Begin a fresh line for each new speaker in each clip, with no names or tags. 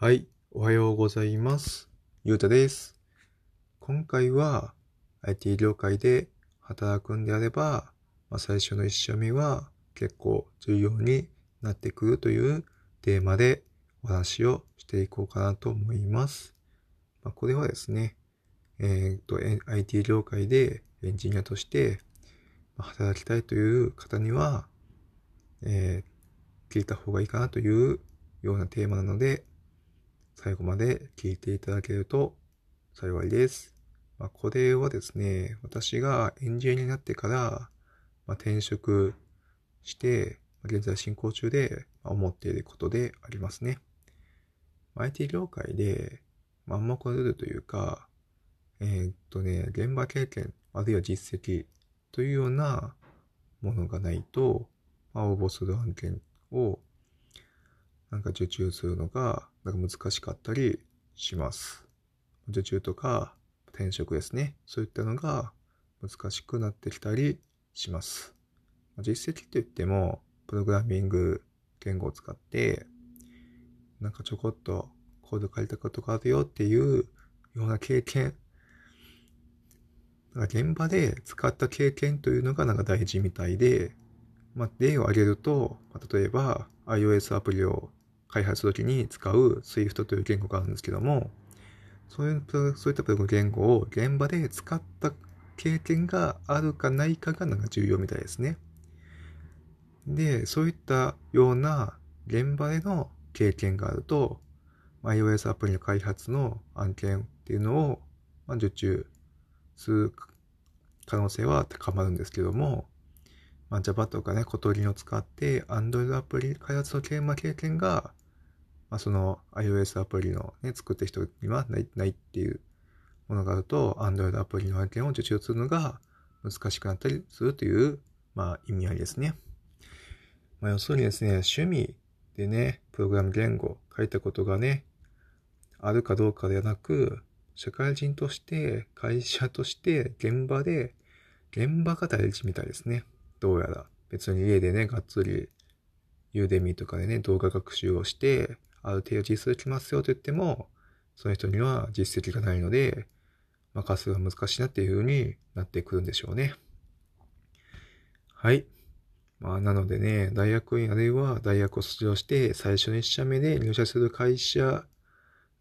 はい、おはようございます。ゆうたです。今回は IT 業界で働くんであれば、まあ、最初の一社目は結構重要になってくるというテーマでお話をしていこうかなと思います。まあ、これはですね、えー、っと、IT 業界でエンジニアとして働きたいという方には、えー、聞いた方がいいかなというようなテーマなので、最後まで聞いていただけると幸いです。まあ、これはですね、私がエンジニアになってから、ま、転職して、現在進行中で思っていることでありますね。IT 業界で暗黙のルールというか、えー、っとね、現場経験、あるいは実績というようなものがないと、まあ、応募する案件をなんか受注するのがなんか難しかったりします。受注とか転職ですね。そういったのが難しくなってきたりします。実績って言っても、プログラミング言語を使って、なんかちょこっとコード書いたことがあるよっていうような経験、なんか現場で使った経験というのがなんか大事みたいで、まあ、例を挙げると、例えば iOS アプリを開発時に使う Swift という言語があるんですけども、そういう、そういった言語を現場で使った経験があるかないかがなんか重要みたいですね。で、そういったような現場での経験があると、iOS アプリの開発の案件っていうのを、受注する可能性は高まるんですけども、まあ、Java とかね、小鳥を使って Android アプリ開発の経験がまあ、その iOS アプリのね、作った人にはないないっていうものがあると、Android アプリの案件を受注するのが難しくなったりするという、まあ、意味合いですね。まあ、要するにですね、趣味でね、プログラム言語書いたことがね、あるかどうかではなく、社会人として、会社として、現場で、現場が大事みたいですね。どうやら。別に家でね、がっつり、ユーデミとかでね、動画学習をして、ある程度実績きますよと言っても、その人には実績がないので、任すが難しいなっていう風になってくるんでしょうね。はい。まあ、なのでね、大学院あるいは大学を卒業して最初の1社目で入社する会社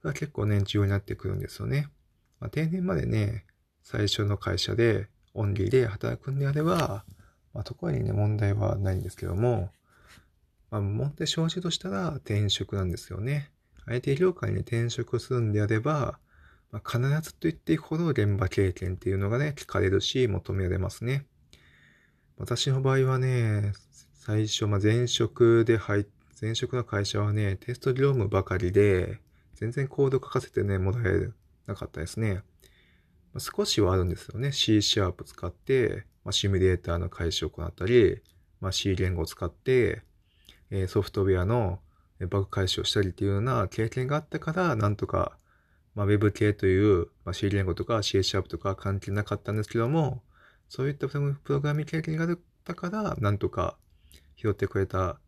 が結構ね、重要になってくるんですよね。まあ、定年までね、最初の会社でオンリーで働くんであれば、まあ、特にね、問題はないんですけども、まあ、問題生じとしたら転職なんですよね。IT 業界に転職するんであれば、まあ、必ずと言っていくほど現場経験っていうのがね、聞かれるし、求められますね。私の場合はね、最初、まあ、前職で入っ前職の会社はね、テスト業務ばかりで、全然コード書かせてね、もらえなかったですね。少しはあるんですよね。C シャープ使って、まあ、シミュレーターの開始を行ったり、まあ、C 言語を使って、えソフトウェアのバグ解消したりっていうような経験があったから、なんとか、まあ、Web 系という、まあ、C 言語とか C シャープとか関係なかったんですけども、そういったプログラミング経験があったから、なんとか拾ってくれた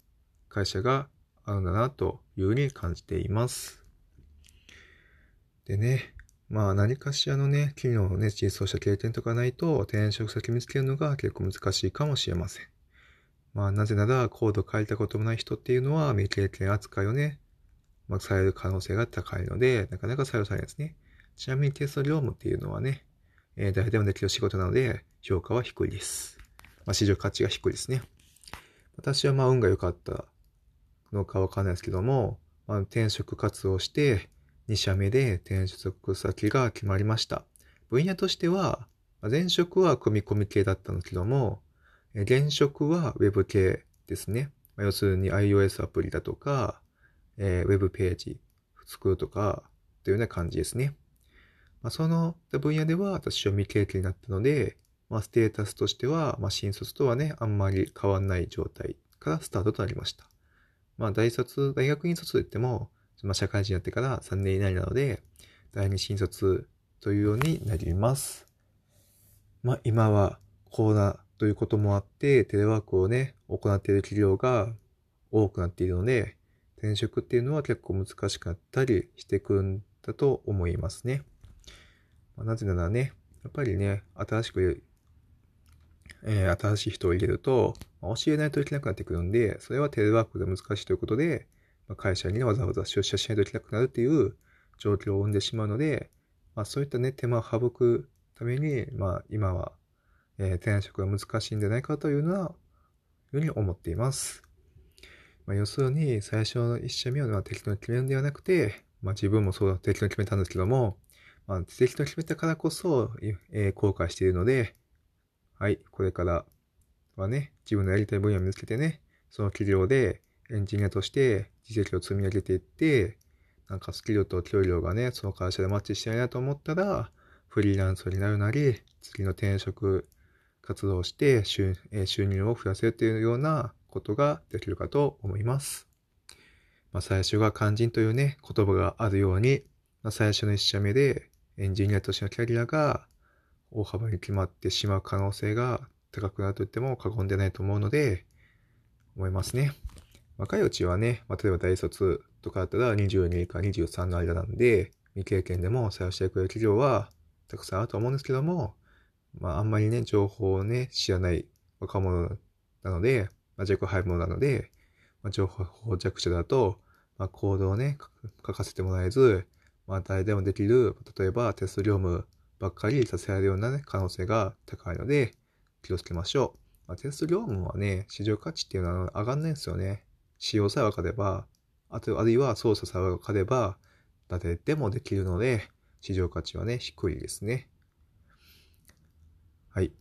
会社があるんだなというふうに感じています。でね、まあ何かしらのね、企業のね、実装した経験とかないと転職先見つけるのが結構難しいかもしれません。まあ、なぜなら、コード書いたこともない人っていうのは、未経験扱いをね、まあ、される可能性が高いので、なかなか採用されないですね。ちなみにテスト業務っていうのはね、えー、誰でもできる仕事なので、評価は低いです。まあ、市場価値が低いですね。私はまあ、運が良かったのかわかんないですけども、まあ、転職活動して、2社目で転職先が決まりました。分野としては、前職は組み込み系だったんですけども、現職は Web 系ですね。要するに iOS アプリだとか、え、Web ページ作るとか、というような感じですね。ま、その分野では私は未経験だったので、ま、ステータスとしては、ま、新卒とはね、あんまり変わんない状態からスタートとなりました。まあ、大卒、大学院卒といっても、まあ、社会人になってから3年以内なので、第二新卒というようになります。まあ、今はコーナということもあって、テレワークをね、行っている企業が多くなっているので、転職っていうのは結構難しかったりしてくんだと思いますね。まあ、なぜならね、やっぱりね、新しく、えー、新しい人を入れると、まあ、教えないといけなくなってくるんで、それはテレワークで難しいということで、まあ、会社にわざわざ出社しないといけなくなるっていう状況を生んでしまうので、まあ、そういったね、手間を省くために、まあ、今は、えー、転職が難しいんじゃないかというのは、ふうに思っています。まあ、要するに、最初の一社目は適当に決めるんではなくて、まあ、自分もそうだ、適当に決めたんですけども、まあ、適当に決めたからこそ、えー、後悔しているので、はい、これからはね、自分のやりたい分野を見つけてね、その企業でエンジニアとして実績を積み上げていって、なんかスキルと給料がね、その会社でマッチしてないなと思ったら、フリーランスになるなり、次の転職活動をして収,、え収入を増やせるというようなことができるかと思います。まあ、最初が肝心というね、言葉があるように、まあ、最初の一社目でエンジニアとしてのキャリアが大幅に決まってしまう可能性が高くなると言っても過言でないと思うので、思いますね。若いうちはね、まあ、例えば大卒とかだったら22か23の間なんで、未経験でも採用してくれる企業はたくさんあると思うんですけども、まあ、あんまりね、情報をね、知らない若者なので、まあ、弱敗者なので、まあ、情報弱者だと、まあ、行動をね、書かせてもらえず、まあ、誰でもできる、例えばテスト業務ばっかりさせられるようなね、可能性が高いので、気をつけましょう。まあ、テスト業務はね、市場価値っていうのは上がんないんですよね。使用さえ分かれば、あと、あるいは操作さえ分かれば、誰でもできるので、市場価値はね、低いですね。はい。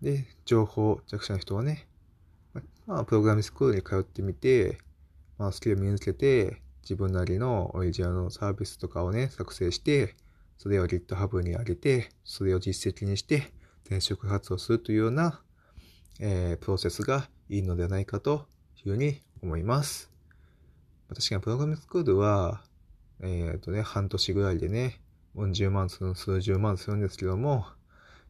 で、情報弱者の人はね、まあ、プログラミングスクールに通ってみて、まあ、スキルを身につけて、自分なりのオリジナルのサービスとかをね、作成して、それを GitHub に上げて、それを実績にして、転職活動するというような、えー、プロセスがいいのではないかというふうに思います。確かにプログラミングスクールは、えっ、ー、とね、半年ぐらいでね、うん十万数、数十万するんですけども、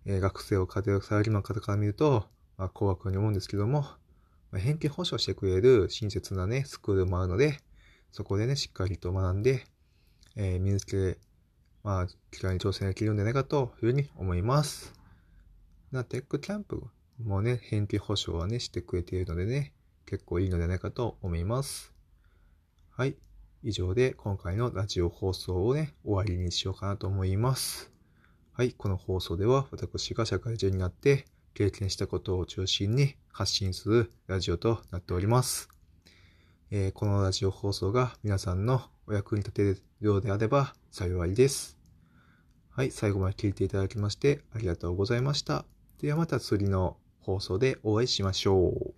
えー、学生を家庭サラリーマン方から見ると、まあ、高額に思うんですけども、まあ、返金保証してくれる親切なね、スクールもあるので、そこでね、しっかりと学んで、えー、身につけ、まあ、機会に挑戦できるんじゃないかというふうに思います。な、テックキャンプもね、返金保証はね、してくれているのでね、結構いいのではないかと思います。はい。以上で今回のラジオ放送をね、終わりにしようかなと思います。はい。この放送では私が社会人になって経験したことを中心に発信するラジオとなっております。えー、このラジオ放送が皆さんのお役に立てるようであれば幸いです。はい。最後まで聞いていただきましてありがとうございました。ではまた次の放送でお会いしましょう。